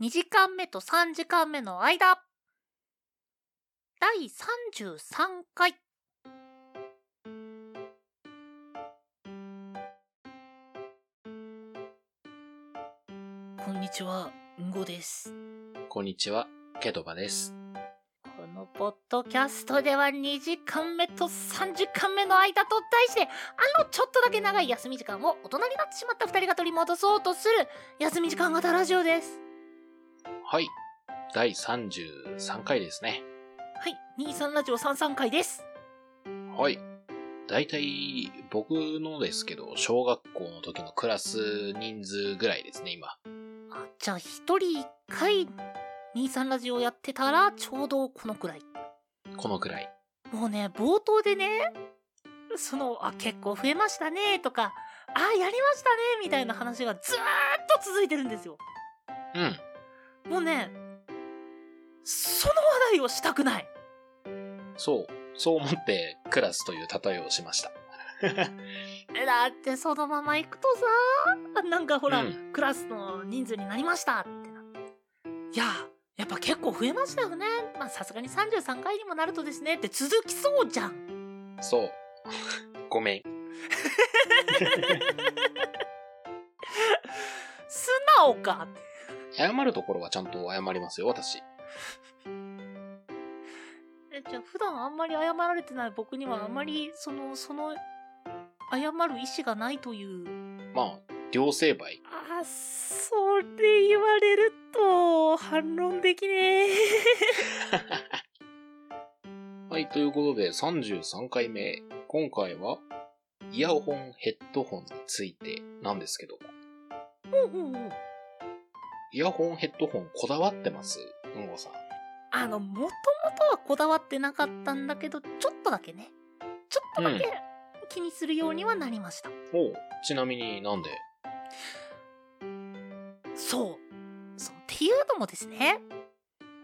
2時間目と3時間目の間第33回こんにちは、んごです。こんにちは、ケトバです。このポッドキャストでは2時間目と3時間目の間と題してあのちょっとだけ長い休み時間を大人になってしまった2人が取り戻そうとする休み時間型ラジオです。はい。第33回ですね。はい、23ラジオ33回です。はい。だいたい僕のですけど、小学校の時のクラス人数ぐらいですね、今。あじゃあ1人1回23ラジオやってたらちょうどこのくらい。このくらい。もうね、冒頭でね、その、あ、結構増えましたねとか、あ、やりましたねみたいな話がずーっと続いてるんですよ。うん。もうね、その話題をしたくない。そう。そう思ってクラスという例えをしました。え だってそのまま行くとさ、なんかほら、うんクラスの人数になりましたってなって。いや、やっぱ結構増えましたよね。まあさすがに33回にもなるとですねって続きそうじゃん。そう。ごめん。素直か謝るところはちゃんと謝りますよ、私。えじゃあ普段あんまり謝られてない僕にはあんまりその、その、謝る意思がないという。まあ、両成敗。あ、それ言われると反論できねえ。はい、ということで33回目。今回は、イヤホン、ヘッドホンについてなんですけども。うんうんうん。イヤホン、ヘッドホンこだわってます？うんごさん。あの、もともとはこだわってなかったんだけど、ちょっとだけね。ちょっとだけ気にするようにはなりました。おうちなみになんで？そう。そう。っていうのもですね、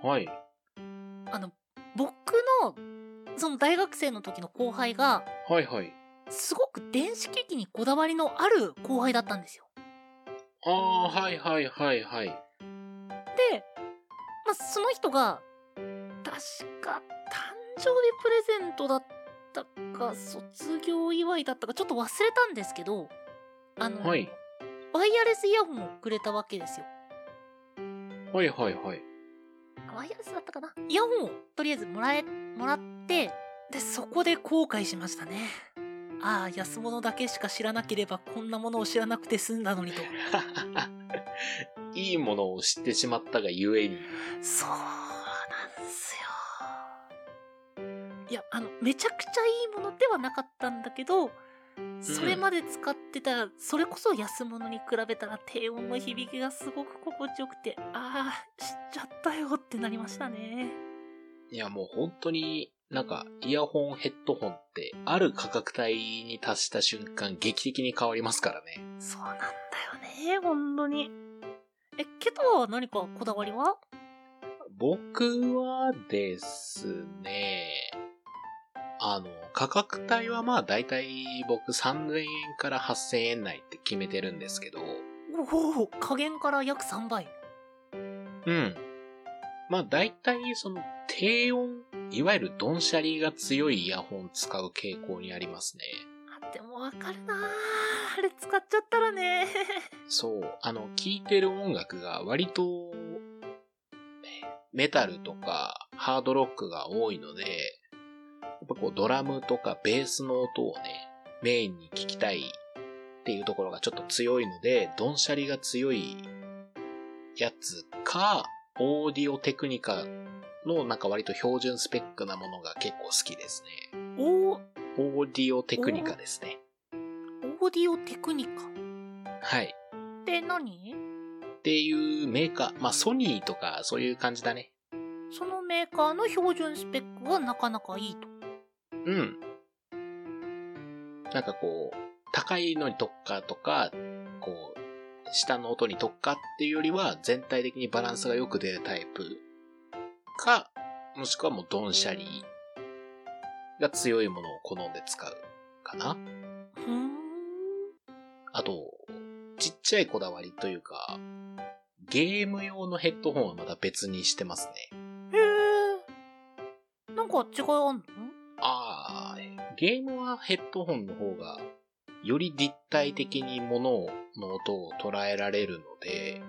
はい。あの、僕の、その大学生の時の後輩が、はいはい。すごく電子機器にこだわりのある後輩だったんですよ。ああ、はいはいはいはい。で、まあ、その人が、確か誕生日プレゼントだったか、卒業祝いだったか、ちょっと忘れたんですけど、あの、はい。ワイヤレスイヤホンをくれたわけですよ。はいはいはい。あワイヤレスだったかな？イヤホンをとりあえずもらえ、もらって、で、そこで後悔しましたね。ああ、安物だけしか知らなければこんなものを知らなくて済んだのにと。いいものを知ってしまったがゆえに。そうなんですよ。いや、あの、めちゃくちゃいいものではなかったんだけど、それまで使ってた、それこそ安物に比べたら低音の響きがすごく心地よくて、ああ、知っちゃったよってなりましたね。いやもう本当になんかイヤホン、ヘッドホンってある価格帯に達した瞬間劇的に変わりますからね。そうなんだよね、本当に。え、ケトは何かこだわりは？僕はですね、あの、価格帯はまあ大体僕3000円から8000円内って決めてるんですけど、おお、加減から約3倍。うん。まあ大体その低音、いわゆるドンシャリが強いイヤホン使う傾向にありますね。あ、でもわかるなーあれ使っちゃったらね。そう、あの、聴いてる音楽が割と、メタルとかハードロックが多いので、やっぱこうドラムとかベースの音をね、メインに聞きたいっていうところがちょっと強いので、ドンシャリが強いやつか、オーディオテクニカのなんか割と標準スペックなものが結構好きですね。オーディオテクニカですね。オーディオテクニカ？はい。って何？っていうメーカー、まあソニーとかそういう感じだね。そのメーカーの標準スペックがなかなかいいと。うん。なんかこう、高いのに特化とか、こう、下の音に特化っていうよりは、全体的にバランスがよく出るタイプか、もしくはもうドンシャリーが強いものを好んで使うかな。あと、ちっちゃいこだわりというか、ゲーム用のヘッドホンはまた別にしてますね。へえ。なんか違いあんの？ああ、ゲームはヘッドホンの方が、より立体的に物の音を捉えられるので、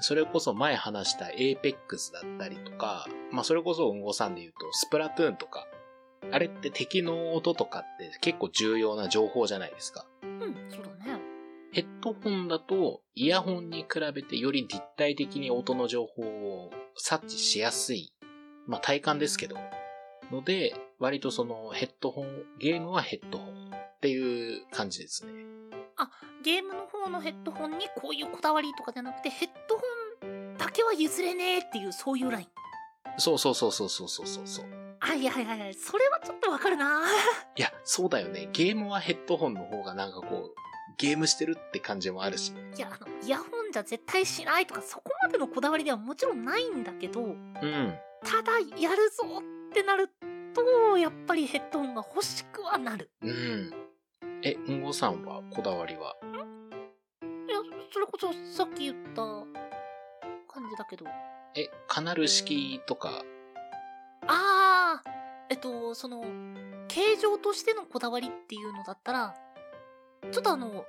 それこそ前話した Apex だったりとか、まあそれこそうんごさんで言うとスプラトゥーンとか、あれって敵の音とかって結構重要な情報じゃないですか。うん、そうだね。ヘッドホンだとイヤホンに比べてより立体的に音の情報を察知しやすい。まあ体感ですけど。ので、割とそのヘッドホン、ゲームはヘッドホンっていう感じですね。ゲームの方のヘッドホンにこういうこだわりとかじゃなくて、ヘッドホンだけは譲れねえっていう、そういうライン。そうそうそうそうそうそうそう。はいはいはいはい。それはちょっとわかるな いや、そうだよね。ゲームはヘッドホンの方がなんかこう、ゲームしてるって感じもあるし。いや、あの、イヤホンじゃ絶対しないとか、そこまでのこだわりではもちろんないんだけど、うん。ただ、やるぞってなると、やっぱりヘッドホンが欲しくはなる。うん。え、んごさんはこだわりは？いや、それこそさっき言った感じだけど。え、カナル式とか、あー、えっと、その、形状としてのこだわりっていうのだったら、ちょっとあの、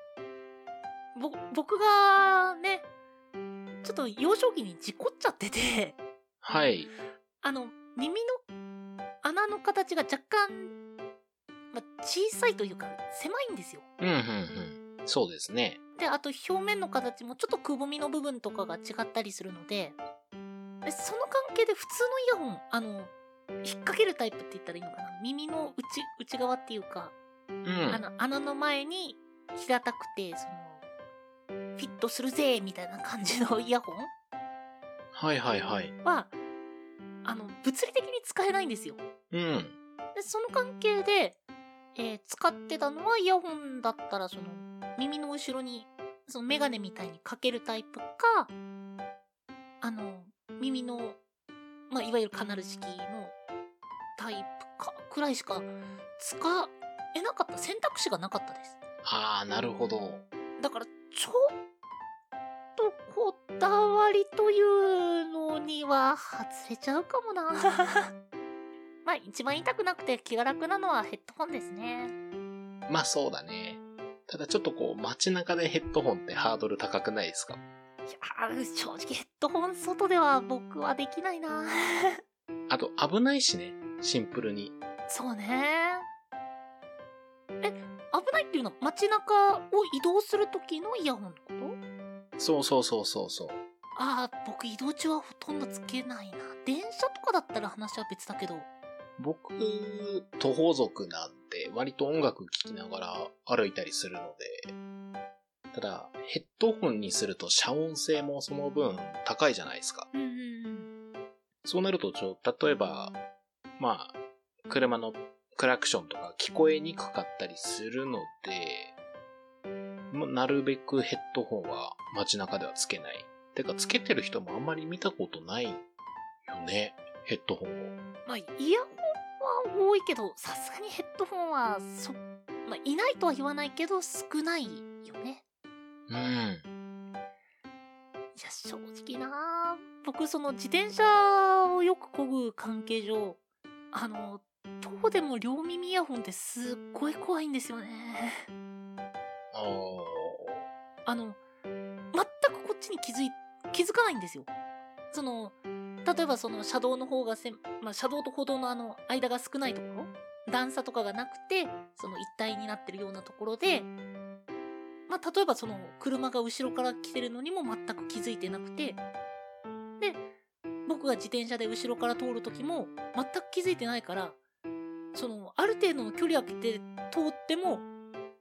ぼ、僕がね、ちょっと幼少期に事故っちゃってて、はい。あの、耳の穴の形が若干、まあ、小さいというか、狭いんですよ。うん、うん、うん。そうですね。で、あと表面の形もちょっとくぼみの部分とかが違ったりするので、でその関係で普通のイヤホン、あの、引っ掛けるタイプって言ったらいいのかな？耳の内、内側っていうか、うん。あの、穴の前に平たくて、その、フィットするぜみたいな感じのイヤホン？はいはいはい。は、あの、物理的に使えないんですよ。うん。で、その関係で、えー使ってたのはイヤホンだったら、その、耳の後ろに、そのメガネみたいにかけるタイプか、あの、耳の、まあ、いわゆるカナル式のタイプか、くらいしか使えなかった、選択肢がなかったです。あー、なるほど。だから、ちょっとこだわりというのには外れちゃうかもな。まあ、一番痛くなくて気が楽なのはヘッドホンですね。まあそうだね。ただちょっとこう、街中でヘッドホンってハードル高くないですか？いや、正直ヘッドホン外では僕はできないな。あと危ないしね。シンプルに。そうね。え、危ないっていうのは街中を移動する時のイヤホンのこと？そうそうそうそうそう。ああ、僕移動中はほとんどつけないな。電車とかだったら話は別だけど。僕、徒歩族なんで、割と音楽聴きながら歩いたりするので、ただ、ヘッドホンにすると遮音性もその分高いじゃないですか。うんうんうん。そうなると、ちょ、例えば、まあ、車のクラクションとか聞こえにくかったりするので、まあなるべくヘッドホンは街中ではつけない。てか、つけてる人もあんまり見たことないよね、ヘッドホンを。まあ、イヤホンは多いけど、さすがにヘッドホンは、そ、まあ、いないとは言わないけど、少ないよね。うん。いや、正直な僕、その自転車をよく漕ぐ関係上、あの、どうでも両耳イヤホンってすっごい怖いんですよね。ああの、全くこっちに気づい、気づかないんですよ。その、例えばその車道の方がせ、まあ、車道と歩道のあの間が少ないところ段差とかがなくて、その一体になってるようなところで、まあ、例えばその車が後ろから来てるのにも全く気づいてなくて、僕が自転車で後ろから通る時も全く気づいてないから、その、ある程度の距離を空けて通っても、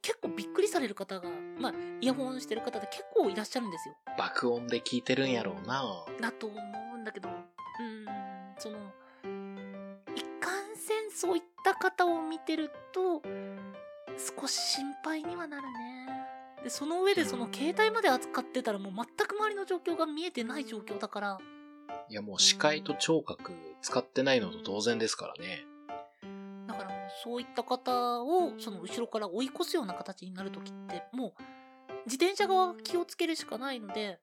結構びっくりされる方が、まあ、イヤホンしてる方で結構いらっしゃるんですよ。爆音で聞いてるんやろうな。だと思うんだけど、うーん、その、いかんせんそういった方を見てると、少し心配にはなるね。で、その上でその携帯まで扱ってたらもう全く周りの状況が見えてない状況だから、いやもう視界と聴覚使ってないのと当然ですからね。だからもうそういった方をその後ろから追い越すような形になるときってもう自転車側が気をつけるしかないので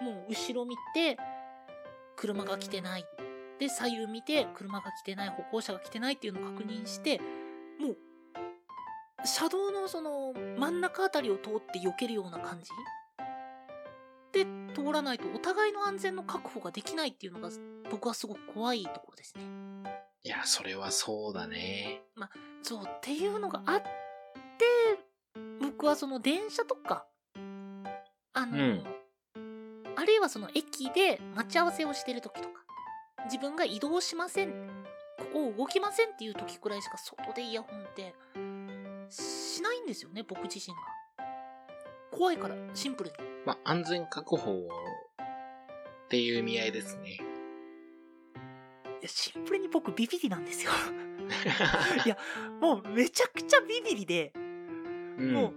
もう後ろ見て車が来てないで左右見て車が来てない歩行者が来てないっていうのを確認してもう車道のその真ん中あたりを通って避けるような感じで通らないとお互いの安全の確保ができないっていうのが僕はすごく怖いところですね。いや、それはそうだね。そうっていうのがあって僕はその電車とかあの、うんあるいはその駅で待ち合わせをしてる時とか自分が移動しませんここ動きませんっていう時くらいしか外でイヤホンってしないんですよね僕自身が怖いからシンプルにまあ、安全確保っていう意味合いですね。いやシンプルに僕ビビリなんですよ いやもうめちゃくちゃビビリでうんもう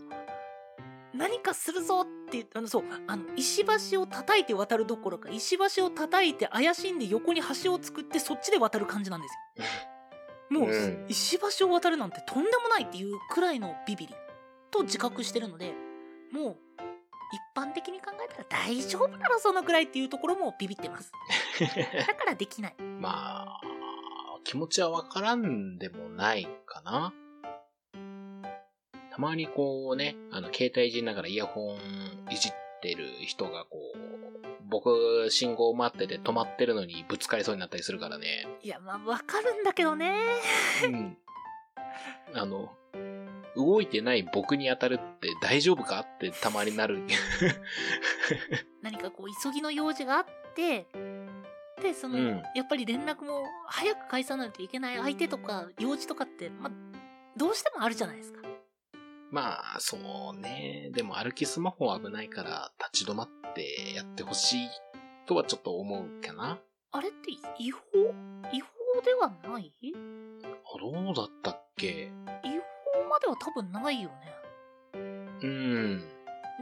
何かするぞってあのそうあの石橋を叩いて渡るどころか石橋を叩いて怪しんで横に橋を作ってそっちで渡る感じなんですよ。もう、うん石橋を渡るなんてとんでもないっていうくらいのビビりと自覚してるのでもう一般的に考えたら大丈夫だろそのくらいっていうところもビビってます。だからできない。まあ、気持ちはわからんでもないかな。たまにこうね、あの、携帯いじりながらイヤホンいじってる人がこう、僕、信号待ってて止まってるのにぶつかりそうになったりするからね。いやまあわかるんだけどね。うん。あの、動いてない僕に当たるって大丈夫かってたまになる。何かこう急ぎの用事があってでその、うんやっぱり連絡も早く返さないといけない相手とか用事とかって、まあ、どうしてもあるじゃないですか。まあ、そうね。でも歩きスマホは危ないから立ち止まってやってほしいとはちょっと思うかな。あれって違法違法ではない？違あどうだったっけ？法までは多分ないよね。うん。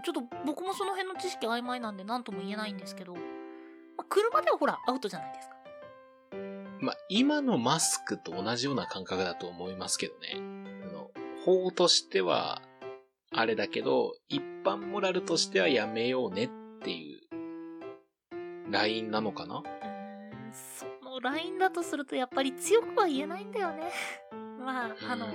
ちょっと僕もその辺の知識曖昧なんで何とも言えないんですけど、まあ、車ではほらアウトじゃないですか。まあ、今のマスクと同じような感覚だと思いますけどね。あの、法としては、あれだけど、一般モラルとしてはやめようねっていう、ラインなのかな？そのラインだとするとやっぱり強くは言えないんだよね。まあ、あのう、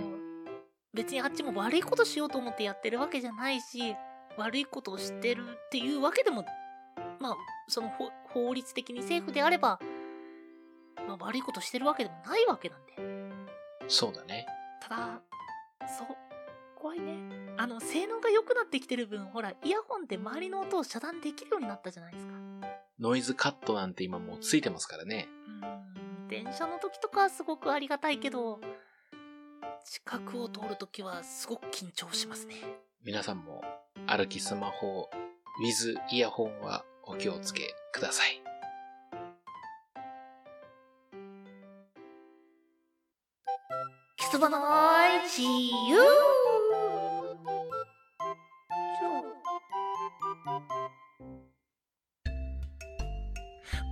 別にあっちも悪いことしようと思ってやってるわけじゃないし、悪いことをしてるっていうわけでも、まあ、その法法律的に政府であれば、まあ悪いことしてるわけでもないわけなんで。そうだね。ただ、そう、怖いね。あの、性能が良くなってきてる分、ほら、イヤホンで周りの音を遮断できるようになったじゃないですか。ノイズカットなんて今もうついてますからね。うーん電車の時とかはすごくありがたいけど近くを通る時はすごく緊張しますね。皆さんも歩きスマホ、with イヤホンはお気をつけください。キスバの自由。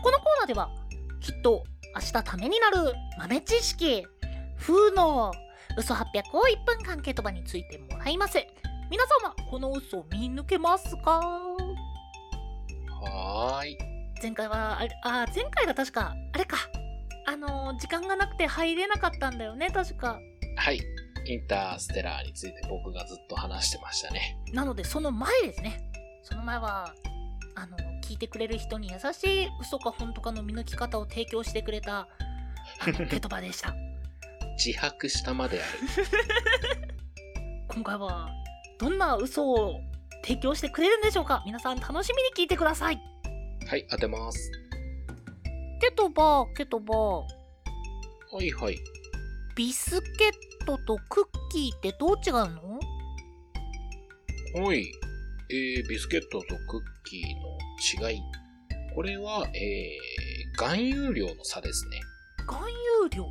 このコーナーではきっと明日ためになる豆知識風の嘘800を1分間ケトバについてもらいます皆様この嘘を見抜けますか？はーい。前回はあれあ前回が確かあれかあの時間がなくて入れなかったんだよね確かはい。インターステラーについて僕がずっと話してましたね。なのでその前ですねその前はあの聞いてくれる人に優しい嘘か本当かの見抜き方を提供してくれた ケトバでした自白したまである。今回はどんな嘘を提供してくれるんでしょうか？皆さん楽しみに聞いてくださいはい、当てます。ケトバケトバはいはい。ビスケットとクッキーってどう違うの？はい。えー、ビスケットとクッキーの違い。これは、えー、含有量の差ですね。含有量？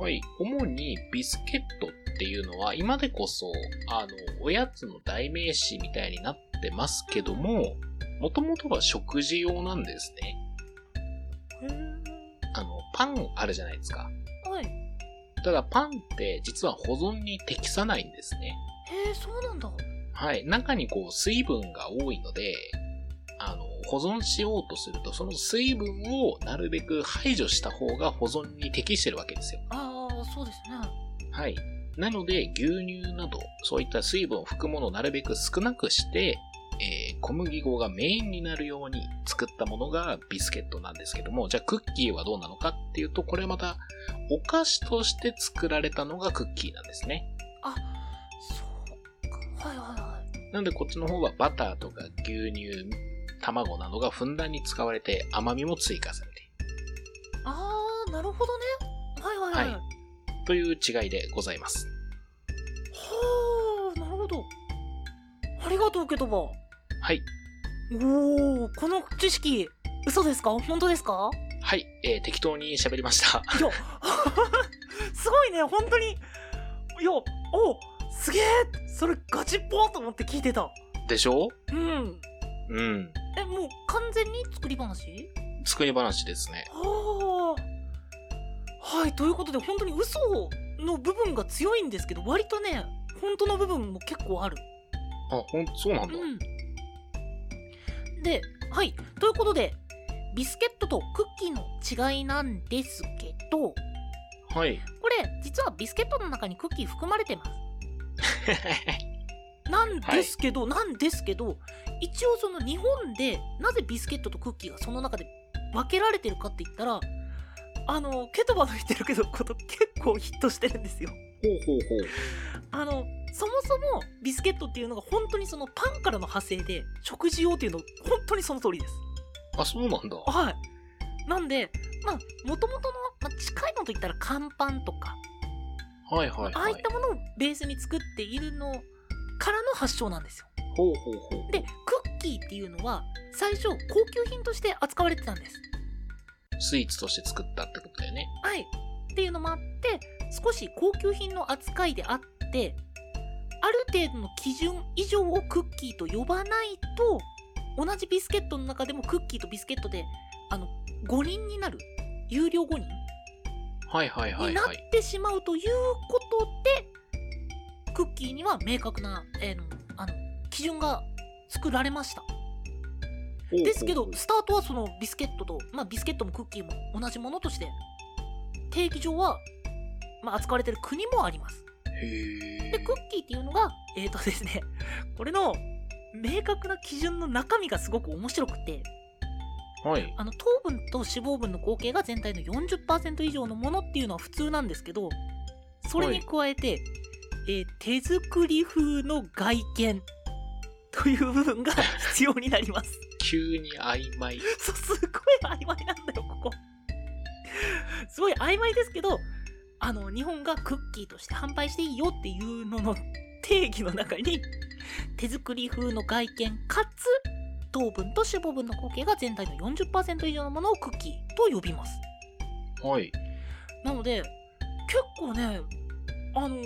はい。主にビスケットっていうのは、今でこそ、あの、おやつの代名詞みたいになってますけども、もともとは食事用なんですね。へーあの、パンあるじゃないですか。はいただパンって実は保存に適さないんですね。へえそうなんだはい。中にこう水分が多いので、あの、保存しようとすると、その水分をなるべく排除した方が保存に適してるわけですよ。ああ、そうですね。はい。なので、牛乳など、そういった水分を含むものをなるべく少なくして、えー小麦粉がメインになるように作ったものがビスケットなんですけども、じゃあクッキーはどうなのかっていうと、これはまたお菓子として作られたのがクッキーなんですね。あ、そうか。はいはいはい。なのでこっちの方はバターとか牛乳、卵などがふんだんに使われて甘みも追加されているああ、なるほどね。はいはいはい。ははいという違いでございます。あ、なるほど。ありがとうけども。はい。おお、この知識、嘘ですか？本当ですか？はい、えー適当に喋りました。いや、すごいね、本当に。いや、おすげえそれガチっぽーと思って聞いてた。でしょ？うん。うん。え、もう完全に作り話？作り話ですね。はあ。はい、ということで、本当に嘘の部分が強いんですけど、割とね、本当の部分も結構ある。あ、ほん、そうなんだ。うん。で、はい、ということで、ビスケットとクッキーの違いなんですけど、はい。これ、実はビスケットの中にクッキー含まれてます。なんですけど、なんですけど、一応その日本でなぜビスケットとクッキーがその中で分けられてるかって言ったら、あの、ケトバの言ってるけどこと結構ヒットしてるんですよ。ほうほうほう。あの、そもそもビスケットっていうのが本当にそのパンからの派生で、食事用っていうの本当にその通りです。あ、そうなんだ。はい。なんで、まあ、もともとの、まあ、近いのと言ったら乾パンとか、はいはいはいああいっ。たものをベースに作っているのからの発祥なんですよ。ほうほうほう。で、クッキーっていうのは、最初、高級品として扱われてたんです。スイーツとして作ったってことだよね。はい。っていうのもあって、少し高級品の扱いであって、ある程度の基準以上をクッキーと呼ばないと、同じビスケットの中でもクッキーとビスケットで、あの、5人になる、有料5人はいはいはいになっはい。てしまうということで、クッキーには明確な、えーのあの基準が作られました。ですけど、スタートはそのビスケットと、まあビスケットもクッキーも同じものとして、定義上は、まあ扱われてる国もあります。で、クッキーっていうのが、えーとですね、これの明確な基準の中身がすごく面白くて、はい。あの糖分と脂肪分の合計が全体の40%以上のものっていうのは普通なんですけどそれに加えて、えー手作り風の外見 という部分が必要になります急に曖昧。そうすごい曖昧なんだよここ すごい曖昧ですけどあの日本がクッキーとして販売していいよっていうのの定義の中に手作り風の外見かつ糖分と脂肪分の合計が全体の40%以上のものをクッキーと呼びますはい。なので結構ねあの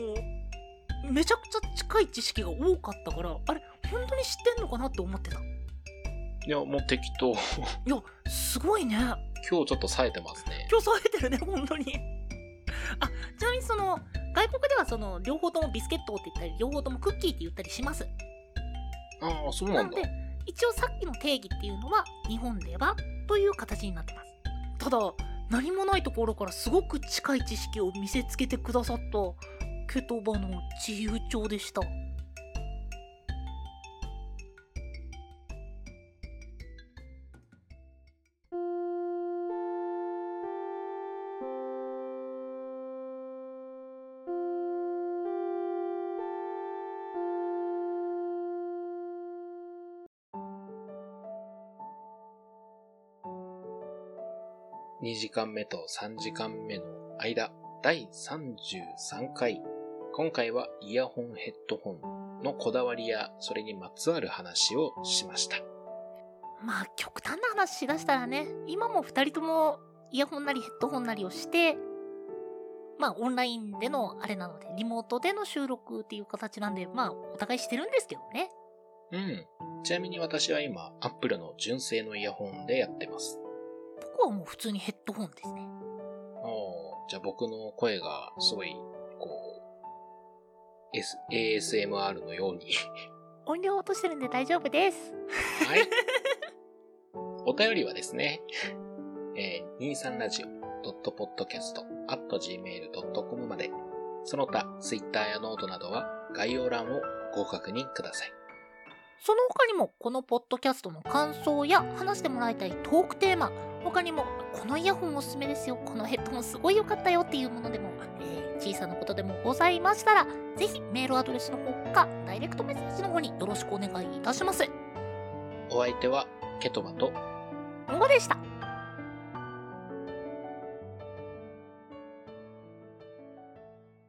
めちゃくちゃ近い知識が多かったからあれ本当に知ってんのかなって思ってたいいや、もう適当。やすごいね今日ちょっと冴えてますね。今日冴えてるね本当にあちなみにその外国ではその両方ともビスケットって言ったり両方ともクッキーって言ったりしますああ、そうなだ。なんので一応さっきの定義っていうのは日本ではという形になってますただ何もないところからすごく近い知識を見せつけてくださったケトバの自由帳でした2時間目と3時間目の間、第33回。今回はイヤホンヘッドホンのこだわりやそれにまつわる話をしました。まあ極端な話しだしたらね今も2人ともイヤホンなりヘッドホンなりをしてまあオンラインでのあれなのでリモートでの収録っていう形なんでまあお互いしてるんですけどねうん。ちなみに私は今、アップルの純正のイヤホンでやってます。僕はもう普通にヘッドホンですねおーじゃあ僕の声がすごい、こう、S、ASMR のように。音量落としてるんで大丈夫ですはい。お便りはですね、えー、23radio.podcast.gmail.com まで、その他、Twitter やノートなどは概要欄をご確認ください。その他にも、このポッドキャストの感想や話してもらいたいトークテーマ、他にも、このイヤホンおすすめですよ、このヘッドホンすごい良かったよっていうものでも、えー、小さなことでもございましたら、ぜひメールアドレスの方か、ダイレクトメッセージの方によろしくお願いいたします。お相手は、ケトバと、んごでした。